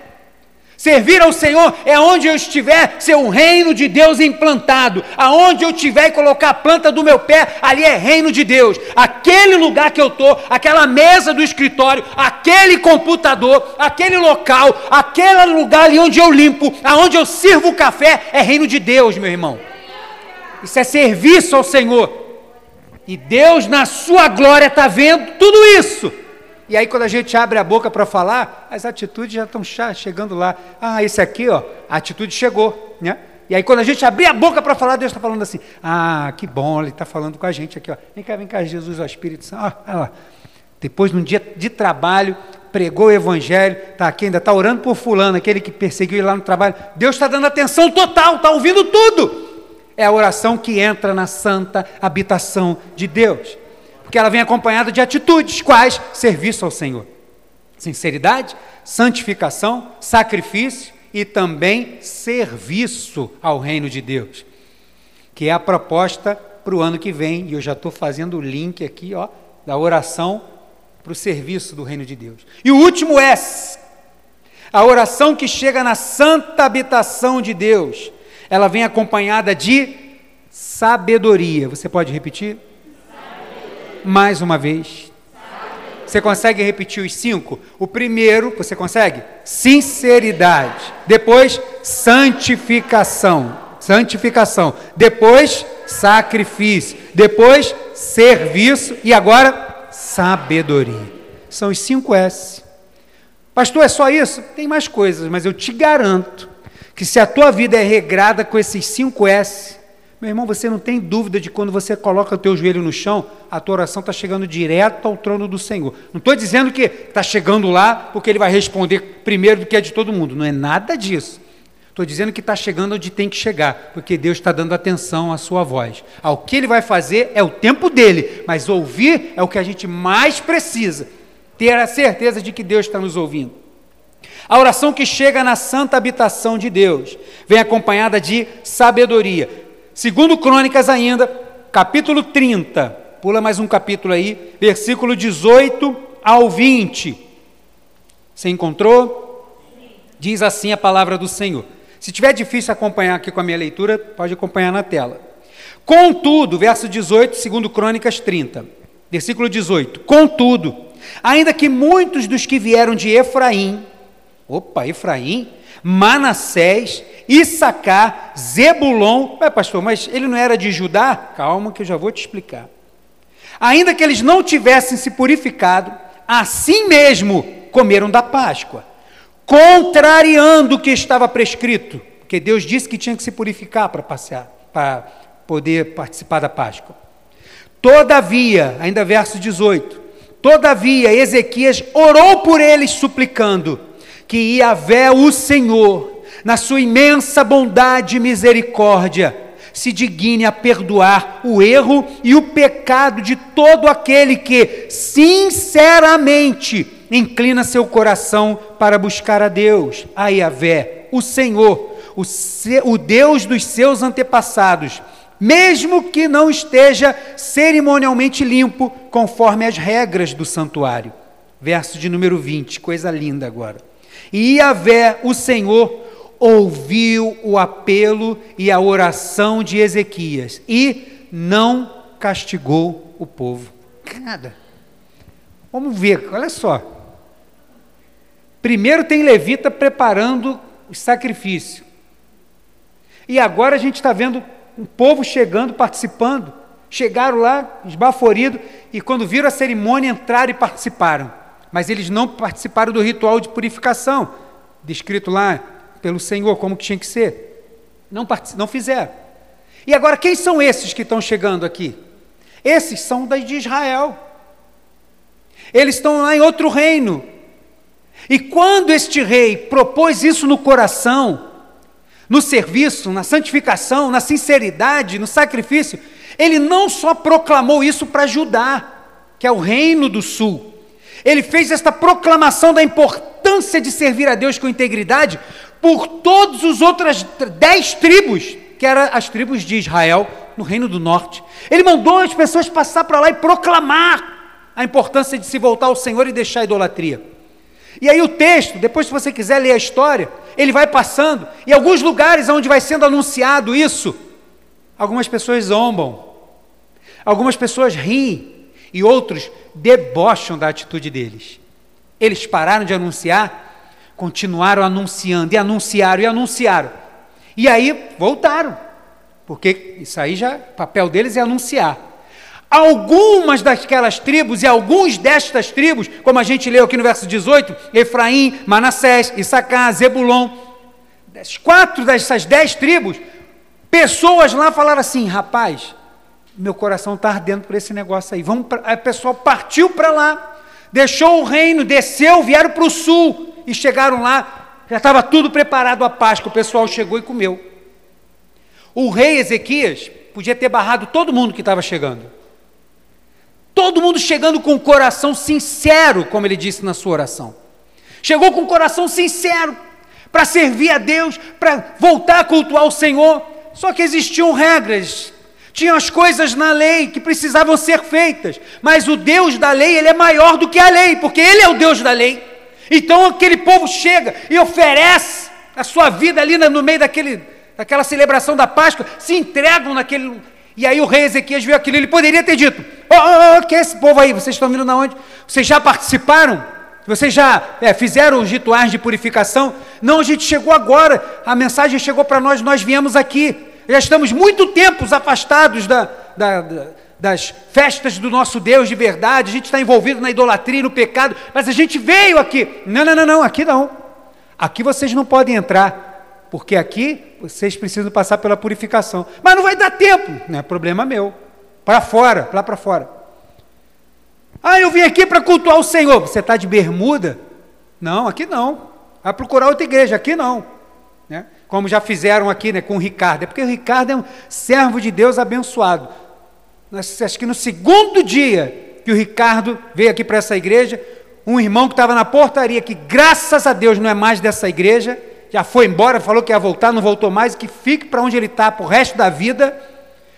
Servir ao Senhor é onde eu estiver, ser um reino de Deus implantado. Aonde eu estiver e colocar a planta do meu pé, ali é reino de Deus. Aquele lugar que eu estou, aquela mesa do escritório, aquele computador, aquele local, aquele lugar ali onde eu limpo, aonde eu sirvo o café, é reino de Deus, meu irmão. Isso é serviço ao Senhor. E Deus, na sua glória, está vendo tudo isso. E aí, quando a gente abre a boca para falar, as atitudes já estão chegando lá. Ah, esse aqui, ó, a atitude chegou, né? E aí, quando a gente abrir a boca para falar, Deus está falando assim: Ah, que bom, Ele está falando com a gente aqui, ó. Vem cá, vem cá, Jesus, ó, Espírito Santo. Ah, olha lá. Depois, num dia de trabalho, pregou o Evangelho, está aqui, ainda está orando por Fulano, aquele que perseguiu ele lá no trabalho. Deus está dando atenção total, está ouvindo tudo. É a oração que entra na santa habitação de Deus porque ela vem acompanhada de atitudes, quais? Serviço ao Senhor. Sinceridade, santificação, sacrifício e também serviço ao reino de Deus, que é a proposta para o ano que vem, e eu já estou fazendo o link aqui, ó, da oração para o serviço do reino de Deus. E o último S, a oração que chega na santa habitação de Deus, ela vem acompanhada de sabedoria. Você pode repetir? Mais uma vez. Você consegue repetir os cinco? O primeiro, você consegue? Sinceridade. Depois, santificação. Santificação. Depois, sacrifício. Depois, serviço. E agora, sabedoria. São os cinco S. Pastor, é só isso? Tem mais coisas, mas eu te garanto que se a tua vida é regrada com esses cinco S, meu irmão, você não tem dúvida de quando você coloca o teu joelho no chão, a tua oração está chegando direto ao trono do Senhor. Não estou dizendo que está chegando lá porque ele vai responder primeiro do que é de todo mundo. Não é nada disso. Estou dizendo que está chegando onde tem que chegar, porque Deus está dando atenção à sua voz. Ao que ele vai fazer é o tempo dele, mas ouvir é o que a gente mais precisa. Ter a certeza de que Deus está nos ouvindo. A oração que chega na santa habitação de Deus vem acompanhada de sabedoria. Segundo Crônicas ainda, capítulo 30, pula mais um capítulo aí, versículo 18 ao 20. Você encontrou? Diz assim a palavra do Senhor. Se tiver difícil acompanhar aqui com a minha leitura, pode acompanhar na tela. Contudo, verso 18, segundo Crônicas 30, versículo 18. Contudo, ainda que muitos dos que vieram de Efraim, opa, Efraim, Manassés, Issacar, Zebulon. Ué, pastor, mas ele não era de Judá? Calma que eu já vou te explicar. Ainda que eles não tivessem se purificado, assim mesmo comeram da Páscoa, contrariando o que estava prescrito, porque Deus disse que tinha que se purificar para passear, para poder participar da Páscoa. Todavia, ainda verso 18, todavia Ezequias orou por eles suplicando que Yahvé, o Senhor, na sua imensa bondade e misericórdia, se digne a perdoar o erro e o pecado de todo aquele que, sinceramente, inclina seu coração para buscar a Deus, a Yahvé, o Senhor, o, seu, o Deus dos seus antepassados, mesmo que não esteja cerimonialmente limpo, conforme as regras do santuário. Verso de número 20, coisa linda agora. E Yahvé, o Senhor, ouviu o apelo e a oração de Ezequias e não castigou o povo. Nada. Vamos ver, olha só. Primeiro tem Levita preparando o sacrifício. E agora a gente está vendo o povo chegando, participando. Chegaram lá, esbaforido, e quando viram a cerimônia, entraram e participaram mas eles não participaram do ritual de purificação, descrito lá pelo Senhor, como que tinha que ser. Não, não fizeram. E agora, quem são esses que estão chegando aqui? Esses são de Israel. Eles estão lá em outro reino. E quando este rei propôs isso no coração, no serviço, na santificação, na sinceridade, no sacrifício, ele não só proclamou isso para Judá, que é o reino do sul, ele fez esta proclamação da importância de servir a Deus com integridade por todas as outras dez tribos, que eram as tribos de Israel, no Reino do Norte. Ele mandou as pessoas passar para lá e proclamar a importância de se voltar ao Senhor e deixar a idolatria. E aí o texto, depois se você quiser ler a história, ele vai passando, e alguns lugares onde vai sendo anunciado isso, algumas pessoas zombam, algumas pessoas riem, e outros debocham da atitude deles. Eles pararam de anunciar, continuaram anunciando, e anunciaram, e anunciaram. E aí voltaram, porque isso aí já, o papel deles é anunciar. Algumas daquelas tribos e alguns destas tribos, como a gente leu aqui no verso 18, Efraim, Manassés, Issacar, Zebulon, quatro dessas dez tribos, pessoas lá falaram assim: rapaz, meu coração está ardendo por esse negócio aí. Vamos pra... Aí o pessoal partiu para lá, deixou o reino, desceu, vieram para o sul e chegaram lá. Já estava tudo preparado a Páscoa. O pessoal chegou e comeu. O rei Ezequias podia ter barrado todo mundo que estava chegando. Todo mundo chegando com o coração sincero, como ele disse na sua oração. Chegou com o coração sincero para servir a Deus, para voltar a cultuar o Senhor. Só que existiam regras, tinham as coisas na lei que precisavam ser feitas. Mas o Deus da lei, ele é maior do que a lei, porque ele é o Deus da lei. Então aquele povo chega e oferece a sua vida ali no meio daquele, daquela celebração da Páscoa, se entregam naquele, e aí o rei Ezequias viu aquilo, ele poderia ter dito: Ó, oh, oh, que é esse povo aí? Vocês estão vindo de onde? Vocês já participaram? Vocês já é, fizeram os rituais de purificação? Não, a gente chegou agora, a mensagem chegou para nós, nós viemos aqui. Já estamos muito tempos afastados da, da, da, das festas do nosso Deus de verdade, a gente está envolvido na idolatria no pecado, mas a gente veio aqui. Não, não, não, não, aqui não. Aqui vocês não podem entrar porque aqui vocês precisam passar pela purificação. Mas não vai dar tempo, não é problema meu. Para fora, lá para fora. Ah, eu vim aqui para cultuar o Senhor. Você está de bermuda? Não, aqui não. Vai procurar outra igreja, aqui não. Né? Como já fizeram aqui né, com o Ricardo. É porque o Ricardo é um servo de Deus abençoado. Acho que no segundo dia que o Ricardo veio aqui para essa igreja, um irmão que estava na portaria, que graças a Deus não é mais dessa igreja, já foi embora, falou que ia voltar, não voltou mais, que fique para onde ele está para o resto da vida.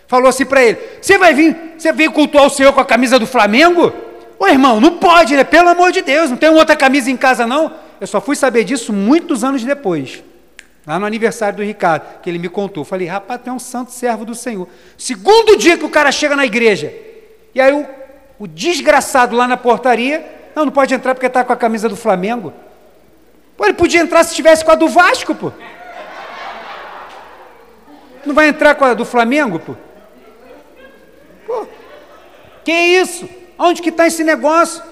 Falou assim para ele: Você vai vir, você vem cultuar o Senhor com a camisa do Flamengo? Ô irmão, não pode, né? Pelo amor de Deus, não tem outra camisa em casa não. Eu só fui saber disso muitos anos depois. Lá no aniversário do Ricardo, que ele me contou. Falei, rapaz, tu é um santo servo do Senhor. Segundo dia que o cara chega na igreja. E aí o, o desgraçado lá na portaria, não, não pode entrar porque está com a camisa do Flamengo. Pô, ele podia entrar se estivesse com a do Vasco, pô. Não vai entrar com a do Flamengo, pô? Pô, que isso? Onde que está esse negócio?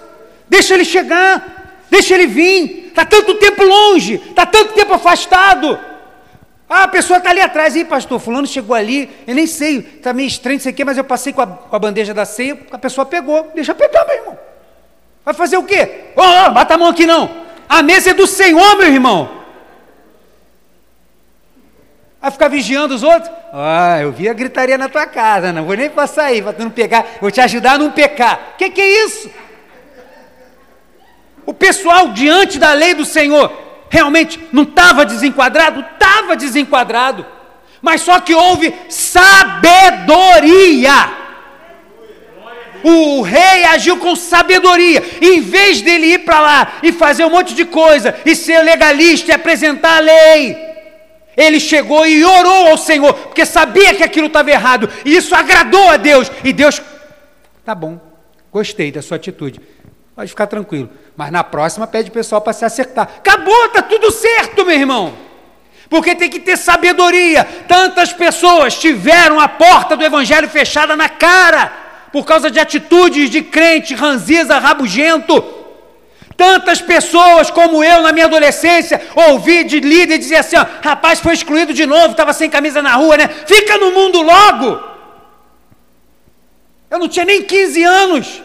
Deixa ele chegar, deixa ele vir. Está tanto tempo longe, está tanto tempo afastado. Ah, a pessoa está ali atrás, aí, pastor, fulano chegou ali, eu nem sei, está meio estranho isso aqui, mas eu passei com a, com a, bandeja da ceia, a pessoa pegou, deixa pegar, meu irmão. Vai fazer o quê? Ô, oh, oh, bata a mão aqui não. A mesa é do Senhor, meu irmão. Vai ficar vigiando os outros? Ah, eu vi a gritaria na tua casa, não vou nem passar aí para tu não pegar, vou te ajudar a não pecar. O que, que é isso? O pessoal diante da lei do Senhor realmente não estava desenquadrado? Estava desenquadrado. Mas só que houve sabedoria. O rei agiu com sabedoria. Em vez dele ir para lá e fazer um monte de coisa e ser legalista e apresentar a lei, ele chegou e orou ao Senhor, porque sabia que aquilo estava errado. E isso agradou a Deus. E Deus, tá bom, gostei da sua atitude. Pode ficar tranquilo. Mas na próxima pede o pessoal para se acertar. Acabou, tá tudo certo, meu irmão. Porque tem que ter sabedoria. Tantas pessoas tiveram a porta do evangelho fechada na cara por causa de atitudes de crente ranziza, rabugento. Tantas pessoas como eu na minha adolescência ouvi de líder dizer assim: ó, rapaz, foi excluído de novo, estava sem camisa na rua, né? Fica no mundo logo. Eu não tinha nem 15 anos.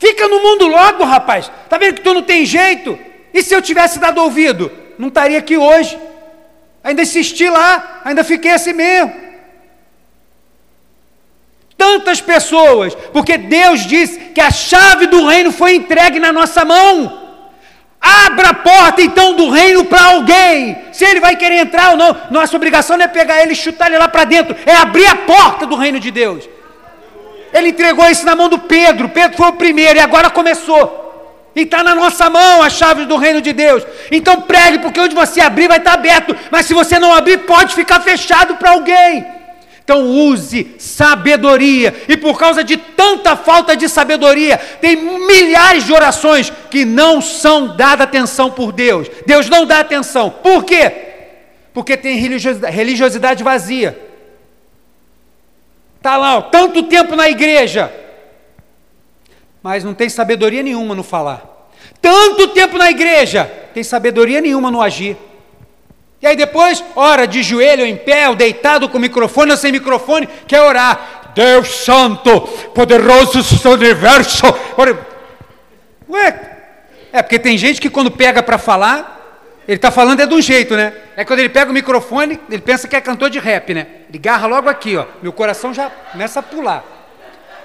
Fica no mundo logo, rapaz. Tá vendo que tu não tem jeito? E se eu tivesse dado ouvido? Não estaria aqui hoje. Ainda insisti lá, ainda fiquei assim mesmo tantas pessoas, porque Deus disse que a chave do reino foi entregue na nossa mão. Abra a porta então do reino para alguém. Se ele vai querer entrar ou não, nossa obrigação não é pegar ele e chutar ele lá para dentro, é abrir a porta do reino de Deus. Ele entregou isso na mão do Pedro. Pedro foi o primeiro e agora começou. E está na nossa mão a chave do reino de Deus. Então pregue, porque onde você abrir vai estar aberto. Mas se você não abrir, pode ficar fechado para alguém. Então use sabedoria. E por causa de tanta falta de sabedoria, tem milhares de orações que não são dadas atenção por Deus. Deus não dá atenção. Por quê? Porque tem religiosidade vazia. Está lá, ó, tanto tempo na igreja, mas não tem sabedoria nenhuma no falar. Tanto tempo na igreja, tem sabedoria nenhuma no agir. E aí depois, ora de joelho em pé, ou deitado com microfone ou sem microfone, quer orar. Deus Santo, poderoso do universo. Ué, é porque tem gente que quando pega para falar, ele está falando é de um jeito, né? É quando ele pega o microfone, ele pensa que é cantor de rap, né? Ele garra logo aqui, ó. Meu coração já começa a pular.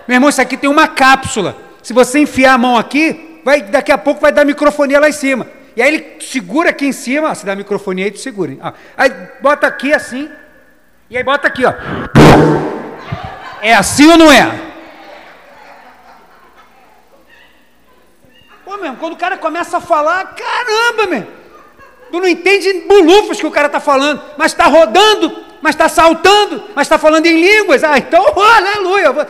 Meu irmão, isso aqui tem uma cápsula. Se você enfiar a mão aqui, vai, daqui a pouco vai dar microfonia lá em cima. E aí ele segura aqui em cima, se dá microfonia aí, tu segura. Ó. Aí bota aqui assim, e aí bota aqui, ó. É assim ou não é? Pô, meu, quando o cara começa a falar, caramba, meu. Tu não entende bulufas que o cara está falando, mas está rodando, mas está saltando, mas está falando em línguas. Ah, então, oh, aleluia.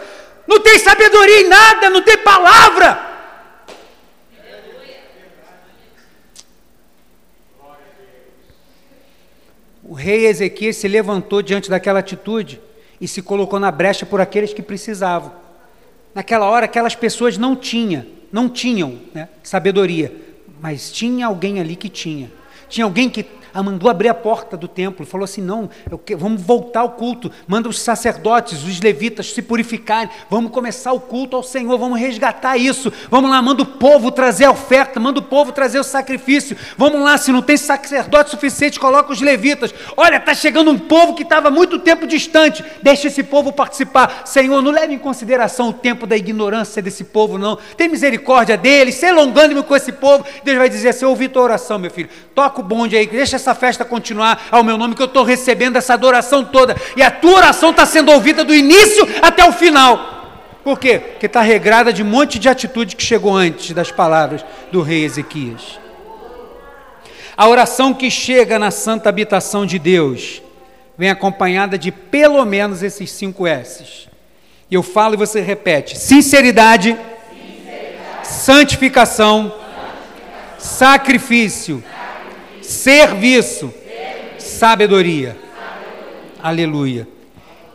Não tem sabedoria em nada, não tem palavra. O rei Ezequias se levantou diante daquela atitude e se colocou na brecha por aqueles que precisavam. Naquela hora, aquelas pessoas não tinham, não tinham né, sabedoria, mas tinha alguém ali que tinha. Tinha alguém que ah, mandou abrir a porta do templo, falou assim: não, vamos voltar ao culto, manda os sacerdotes, os levitas se purificarem, vamos começar o culto ao Senhor, vamos resgatar isso, vamos lá, manda o povo trazer a oferta, manda o povo trazer o sacrifício, vamos lá, se não tem sacerdote suficiente, coloca os levitas. Olha, está chegando um povo que estava muito tempo distante, deixa esse povo participar. Senhor, não leve em consideração o tempo da ignorância desse povo, não. Tem misericórdia deles, se longando-me com esse povo. Deus vai dizer assim: ouvi tua oração, meu filho, toca o bonde aí, deixa essa festa continuar ao meu nome, que eu estou recebendo essa adoração toda. E a tua oração está sendo ouvida do início até o final. Por quê? Porque está regrada de um monte de atitude que chegou antes das palavras do rei Ezequias. A oração que chega na santa habitação de Deus vem acompanhada de pelo menos esses cinco S's. Eu falo e você repete: sinceridade, sinceridade. santificação, santificação. sacrifício serviço, sabedoria. Aleluia.